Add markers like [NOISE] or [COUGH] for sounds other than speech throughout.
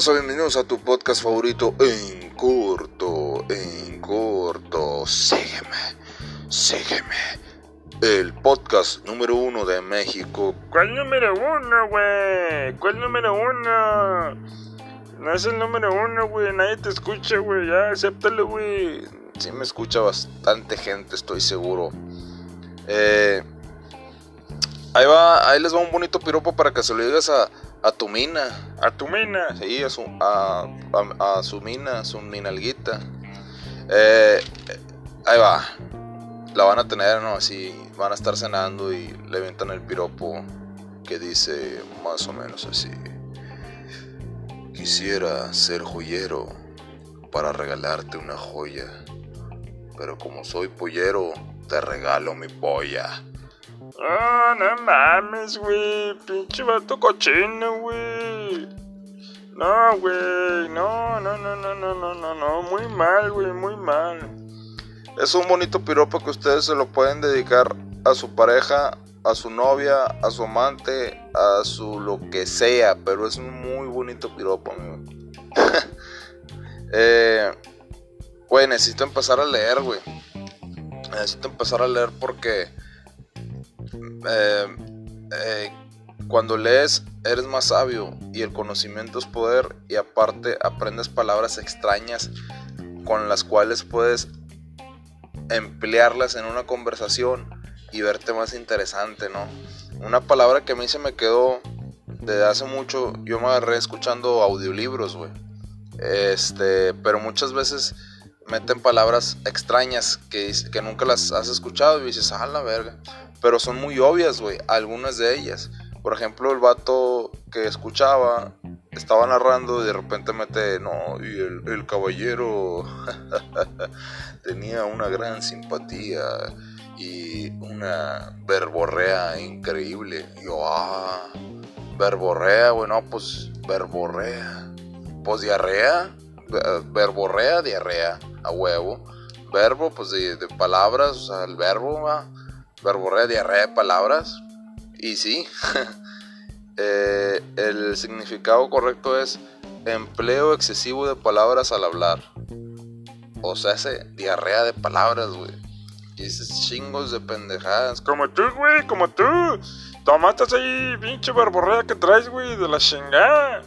raza, bienvenidos a tu podcast favorito en corto, en corto. Sígueme, sígueme. El podcast número uno de México. ¿Cuál número uno, güey? ¿Cuál número uno? No es el número uno, güey. Nadie te escucha, güey. Ya, acéptalo, güey. Sí me escucha bastante gente, estoy seguro. Eh, ahí va, ahí les va un bonito piropo para que se lo digas a a tu mina. A tu mina. Sí, a su, a, a, su mina, su minalguita. Eh, ahí va. La van a tener, ¿no? Así, van a estar cenando y le avientan el piropo que dice más o menos así. Quisiera ser joyero para regalarte una joya. Pero como soy pollero, te regalo mi polla. Oh, no mames, güey. Pinche vato cochino, güey. No, güey. No, no, no, no, no, no, no, no. Muy mal, güey, muy mal. Es un bonito piropo que ustedes se lo pueden dedicar a su pareja, a su novia, a su amante, a su lo que sea. Pero es un muy bonito piropo, amigo. [LAUGHS] eh, güey, necesito empezar a leer, güey. Necesito empezar a leer porque eh, eh, cuando lees eres más sabio y el conocimiento es poder y aparte aprendes palabras extrañas con las cuales puedes emplearlas en una conversación y verte más interesante, ¿no? Una palabra que a mí se me quedó desde hace mucho, yo me agarré escuchando audiolibros, güey. Este, pero muchas veces meten palabras extrañas que, que nunca las has escuchado y dices, ah, la verga. Pero son muy obvias, güey, algunas de ellas. Por ejemplo, el vato que escuchaba estaba narrando y de repente mete, no, y el, caballero [LAUGHS] tenía una gran simpatía y una verborrea increíble. Yo, ah, verborrea, güey, no, pues verborrea. Pues diarrea, verborrea, diarrea, a huevo. Verbo, pues de, palabras, o sea, el verbo, va verborrea diarrea de palabras. Y sí, [LAUGHS] eh, el significado correcto es empleo excesivo de palabras al hablar. O sea, ese diarrea de palabras, güey. Y esos chingos de pendejadas. Como tú, güey, como tú. Tomatas ahí, pinche verborrea que traes, güey, de la chingada.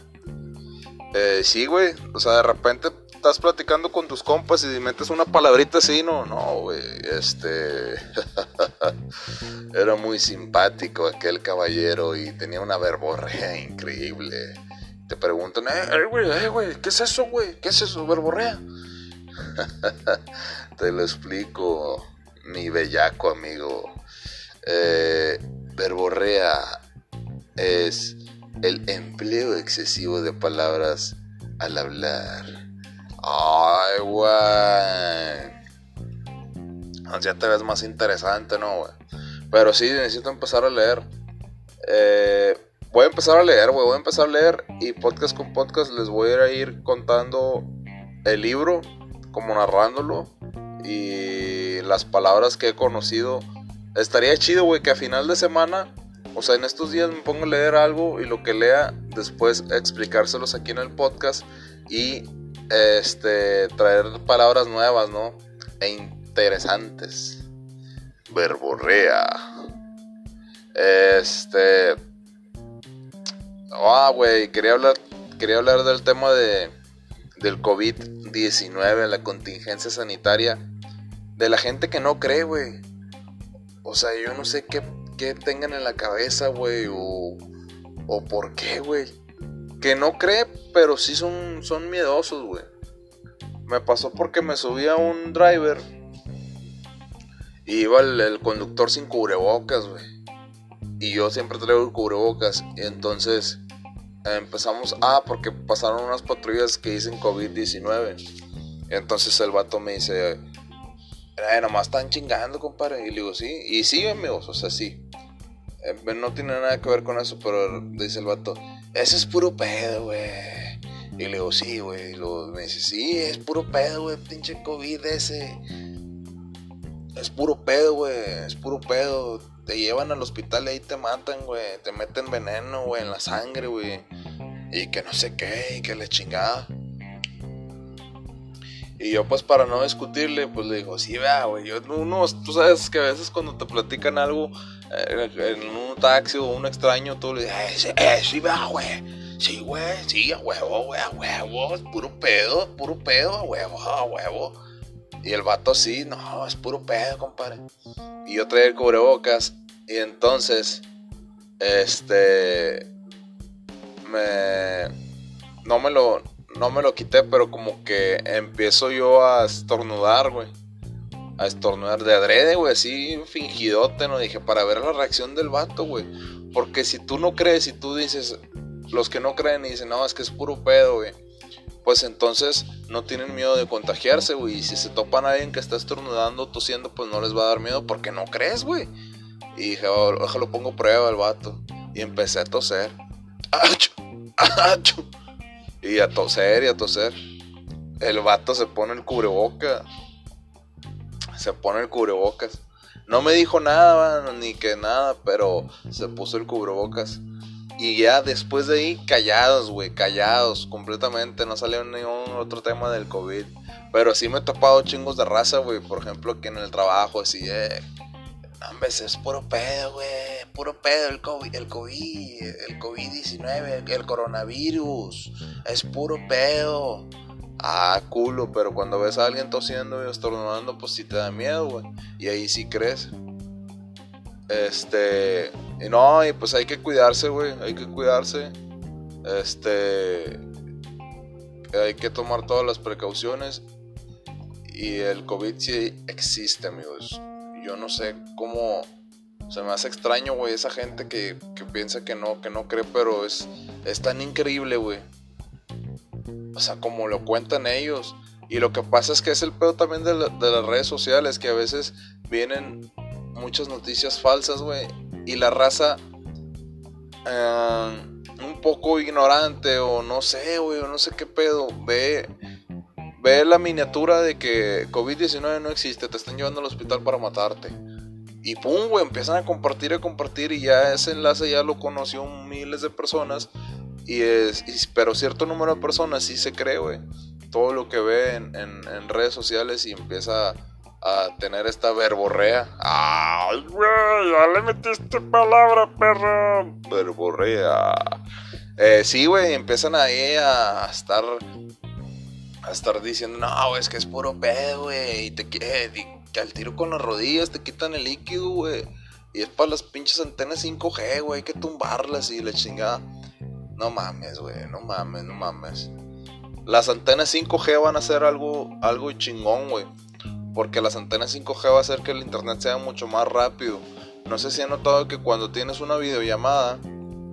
Eh, sí, güey. O sea, de repente estás platicando con tus compas y metes una palabrita así, no, no, güey, este... [LAUGHS] Era muy simpático aquel caballero y tenía una verborrea increíble. Te preguntan, eh, güey, eh, güey, ¿qué es eso, güey? ¿Qué es eso, verborrea? [LAUGHS] Te lo explico, mi bellaco amigo. Eh, verborrea es el empleo excesivo de palabras al hablar. Ay, güey. Ya te ves más interesante, ¿no, güey? Pero sí, necesito empezar a leer. Eh, voy a empezar a leer, güey. Voy a empezar a leer y podcast con podcast les voy a ir contando el libro, como narrándolo y las palabras que he conocido. Estaría chido, güey, que a final de semana, o sea, en estos días me pongo a leer algo y lo que lea, después explicárselos aquí en el podcast y este, traer palabras nuevas, ¿no? E interesantes. Verborrea. Este. Ah, güey, quería hablar, quería hablar del tema de, del COVID-19, la contingencia sanitaria. De la gente que no cree, güey. O sea, yo no sé qué, qué tengan en la cabeza, güey, o, o por qué, güey que no cree, pero sí son, son miedosos, güey. Me pasó porque me subí a un driver y iba el, conductor sin cubrebocas, güey. Y yo siempre traigo el cubrebocas. Y entonces empezamos, ah, porque pasaron unas patrullas que dicen COVID-19. Entonces el vato me dice, eh, nomás están chingando, compadre. Y le digo, sí. Y sí, amigos, o sea, sí. Eh, no tiene nada que ver con eso, pero dice el vato, ese es puro pedo, güey. Y le digo, sí, güey. Y luego me dice, sí, es puro pedo, güey, pinche COVID ese. Es puro pedo, güey, es puro pedo. Te llevan al hospital y ahí te matan, güey. Te meten veneno, güey, en la sangre, güey. Y que no sé qué, y que le chingada. Y yo pues para no discutirle, pues le digo, sí, vea, güey, uno, tú sabes que a veces cuando te platican algo eh, en un taxi o un extraño, tú le dices, eh, eh, sí, vea, güey, sí, güey, sí, a huevo, güey, a huevo, es puro pedo, puro pedo, a huevo, a huevo. Y el vato sí, no, es puro pedo, compadre. Y yo traía el cubrebocas y entonces, este, me, no me lo, no me lo quité, pero como que empiezo yo a estornudar, güey. A estornudar de adrede, güey, así fingidote, ¿no? Dije, para ver la reacción del vato, güey. Porque si tú no crees y tú dices, los que no creen y dicen, no, es que es puro pedo, güey. Pues entonces no tienen miedo de contagiarse, güey. Y si se topan a alguien que está estornudando, tosiendo, pues no les va a dar miedo porque no crees, güey. Y dije, oh, lo pongo prueba al vato. Y empecé a toser. [LAUGHS] ¡Acho! ¡Acho! Y a toser y a toser. El vato se pone el cubreboca. Se pone el cubrebocas. No me dijo nada, ni que nada, pero se puso el cubrebocas. Y ya después de ahí, callados, güey, callados completamente. No salió ningún otro tema del COVID. Pero sí me he topado chingos de raza, güey. Por ejemplo, aquí en el trabajo, así, eh. No, es puro pedo, güey. Puro pedo el COVID, el COVID, el COVID-19, el coronavirus. Es puro pedo. Ah, culo, pero cuando ves a alguien tosiendo y estornudando, pues sí te da miedo, güey. Y ahí sí crees. Este. Y no, y pues hay que cuidarse, güey. Hay que cuidarse. Este. Hay que tomar todas las precauciones. Y el COVID sí existe, amigos yo no sé cómo se me hace extraño, güey, esa gente que, piensa que no, que no cree, pero es, es tan increíble, güey. O sea, como lo cuentan ellos. Y lo que pasa es que es el pedo también de, las redes sociales, que a veces vienen muchas noticias falsas, güey. Y la raza, eh, un poco ignorante o no sé, güey, o no sé qué pedo, ve Ve la miniatura de que COVID-19 no existe, te están llevando al hospital para matarte. Y pum, güey, empiezan a compartir y a compartir y ya ese enlace ya lo conoció miles de personas. Y es, pero cierto número de personas sí se cree, güey. Todo lo que ve en, en, redes sociales y empieza a tener esta verborrea. ¡Ay, güey! Ya le metiste palabra, perro. Verborrea. Eh, sí, güey, empiezan ahí a estar a estar diciendo, no, es que es puro pedo, güey. Y te que al tiro con las rodillas te quitan el líquido, güey. Y es para las pinches antenas 5G, güey. Hay que tumbarlas y la chingada. No mames, güey. No mames, no mames. Las antenas 5G van a ser algo, algo chingón, güey. Porque las antenas 5G va a hacer que el internet sea mucho más rápido. No sé si han notado que cuando tienes una videollamada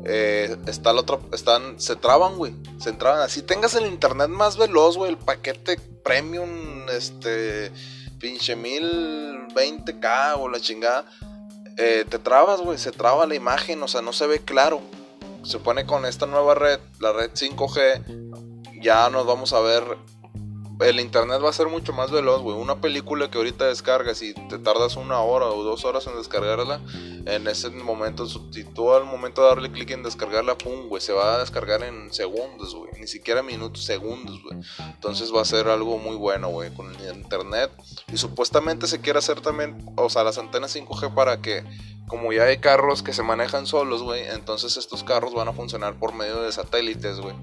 eh, está el otro, están, se traban, güey. Se traban. Así tengas el internet más veloz, güey. El paquete premium, este, pinche 1020k o la chingada. Eh, te trabas, güey. Se traba la imagen, o sea, no se ve claro. Se pone con esta nueva red, la red 5G. Ya nos vamos a ver el internet va a ser mucho más veloz, güey. Una película que ahorita descargas y te tardas una hora o dos horas en descargarla, en ese momento, si tú al momento de darle clic en descargarla, pum, güey, se va a descargar en segundos, güey. Ni siquiera minutos, segundos, güey. Entonces va a ser algo muy bueno, güey, con el internet. Y supuestamente se quiere hacer también, o sea, las antenas 5G para que, como ya hay carros que se manejan solos, güey, entonces estos carros van a funcionar por medio de satélites, güey.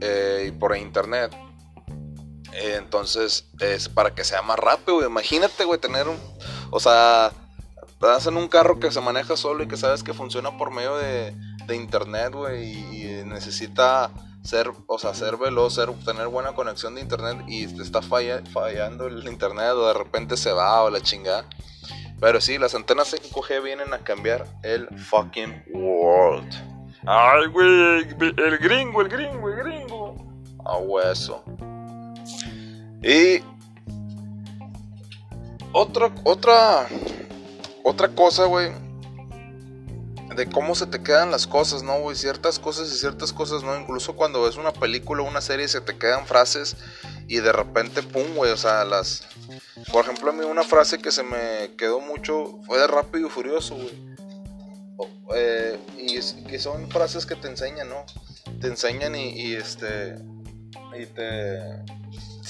Eh, y por internet entonces, es para que sea más rápido, Imagínate, güey, tener un. O sea, estás un carro que se maneja solo y que sabes que funciona por medio de, internet, güey, y, necesita ser, o sea, ser veloz, ser, tener buena conexión de internet y te está fallando el internet o de repente se va o la chingada. Pero sí, las antenas 5G vienen a cambiar el fucking world. Ay, güey, el gringo, el gringo, el gringo. A hueso. Y otra, otra, otra cosa, güey, de cómo se te quedan las cosas, ¿no, güey? Ciertas cosas y ciertas cosas, ¿no? Incluso cuando ves una película o una serie se te quedan frases y de repente, pum, güey, o sea, las... Por ejemplo, a mí una frase que se me quedó mucho fue de Rápido y Furioso, güey. Eh, y que son frases que te enseñan, ¿no? te enseñan y, y este. Y te.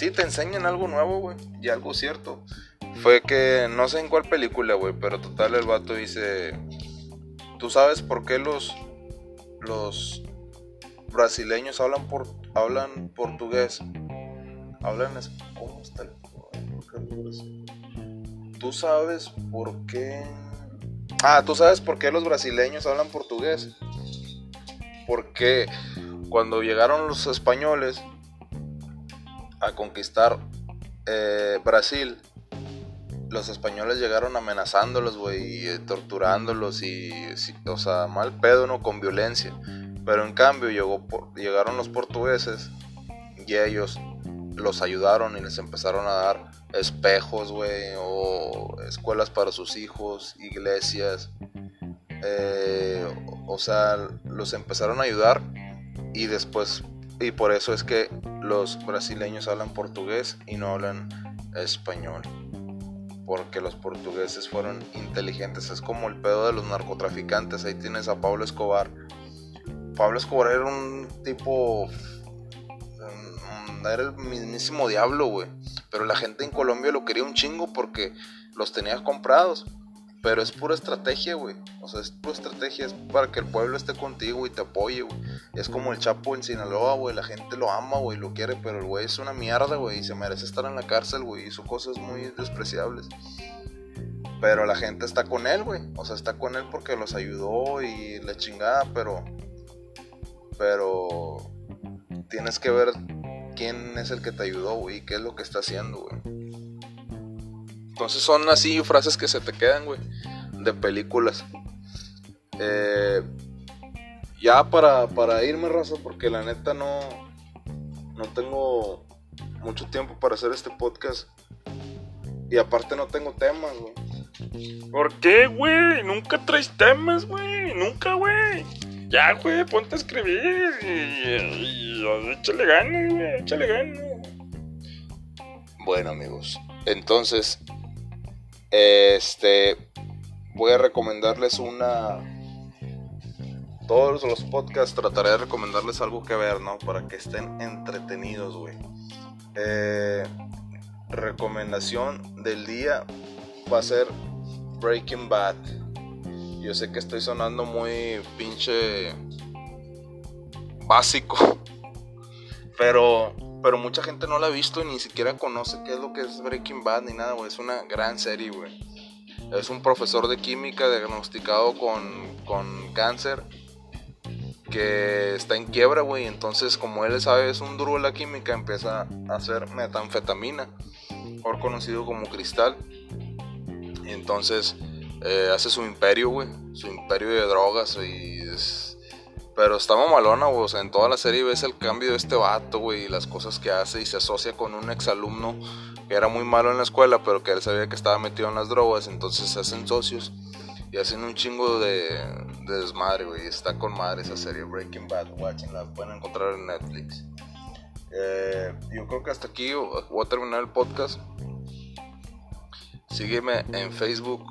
Sí, te enseñan algo nuevo, güey. Y algo cierto. Fue que no sé en cuál película, güey. Pero total, el vato dice. ¿Tú sabes por qué los. Los brasileños hablan por hablan portugués? Hablan es ¿cómo está el ¿Tú sabes por qué Ah, ¿tú sabes por qué los brasileños hablan portugués? Porque cuando llegaron los españoles a conquistar eh, Brasil, los españoles llegaron amenazándolos, güey, y torturándolos y, o sea, mal pedo, ¿no? Con violencia. Pero en cambio llegaron los portugueses y ellos los ayudaron y les empezaron a dar espejos, güey, o escuelas para sus hijos, iglesias. Eh, o sea, los empezaron a ayudar y después, y por eso es que los brasileños hablan portugués y no hablan español. Porque los portugueses fueron inteligentes. Es como el pedo de los narcotraficantes. Ahí tienes a Pablo Escobar Pablo Escobar era un tipo. Era el mismísimo diablo, güey. Pero la gente en Colombia lo quería un chingo porque los tenía comprados. Pero es pura estrategia, güey. O sea, es pura estrategia. Es para que el pueblo esté contigo y te apoye, güey. Es como el Chapo en Sinaloa, güey. La gente lo ama, güey. Lo quiere. Pero el güey es una mierda, güey. Y se merece estar en la cárcel, güey. Hizo cosas muy despreciables. Pero la gente está con él, güey. O sea, está con él porque los ayudó y la chingada. Pero pero tienes que ver quién es el que te ayudó, güey, y qué es lo que está haciendo, güey. Entonces son así frases que se te quedan, güey, de películas. Eh, ya para, para irme, raza, porque la neta no, no tengo mucho tiempo para hacer este podcast. Y aparte no tengo temas, güey. ¿Por qué, güey? Nunca traes temas, güey. Nunca, güey. Ya, güey, ponte a escribir y, échale ganas, güey, échale ganas. Bueno, amigos, entonces, este, voy a recomendarles una... Todos los podcasts trataré de recomendarles algo que ver, ¿no? Para que estén entretenidos, güey. Eh, recomendación del día va a ser Breaking Bad. Yo sé que estoy sonando muy pinche básico. [LAUGHS] Pero, pero mucha gente no la ha visto y ni siquiera conoce qué es lo que es Breaking Bad ni nada, güey. Es una gran serie, güey. Es un profesor de química diagnosticado con, con cáncer que está en quiebra, güey. Entonces, como él sabe, es un duro de la química, empieza a hacer metanfetamina, mejor conocido como cristal. Entonces eh, hace su imperio, güey. Su imperio de drogas y Pero está mamalona, güey. O sea, en toda la serie ves el cambio de este vato, güey. Y las cosas que hace y se asocia con un exalumno que era muy malo en la escuela, pero que él sabía que estaba metido en las drogas. Entonces se hacen socios y hacen un chingo de, de desmadre, güey. Está con madre esa serie, Breaking Bad. la pueden encontrar en Netflix. Eh, yo creo que hasta aquí voy a terminar el podcast. Sígueme en Facebook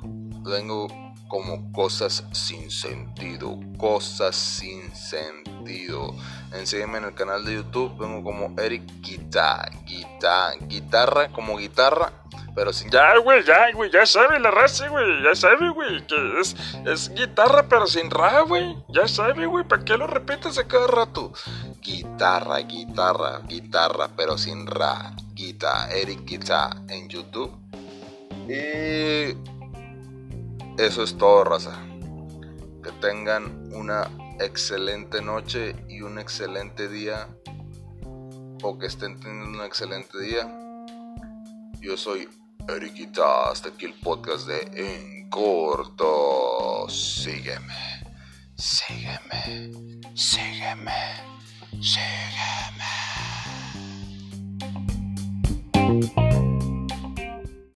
vengo como cosas sin sentido, cosas sin sentido. Sígueme en el canal de YouTube, vengo como Eric Guitar, guitarra, guitarra, como guitarra, pero sin... Ya, güey, ya, güey, ya sabe la raza, güey, ya sabe, güey, que es, es guitarra pero sin ra, güey, ya sabe, güey, ¿para qué lo repites a cada rato? Guitarra, guitarra, guitarra, pero sin ra, guitarra, Eric Guitar en YouTube. Y eso es todo, raza. Que tengan una excelente noche y un excelente día. O que estén teniendo un excelente día. Yo soy Eriquita. Hasta aquí el podcast de En Corto. Sígueme. Sígueme. Sígueme. Sígueme.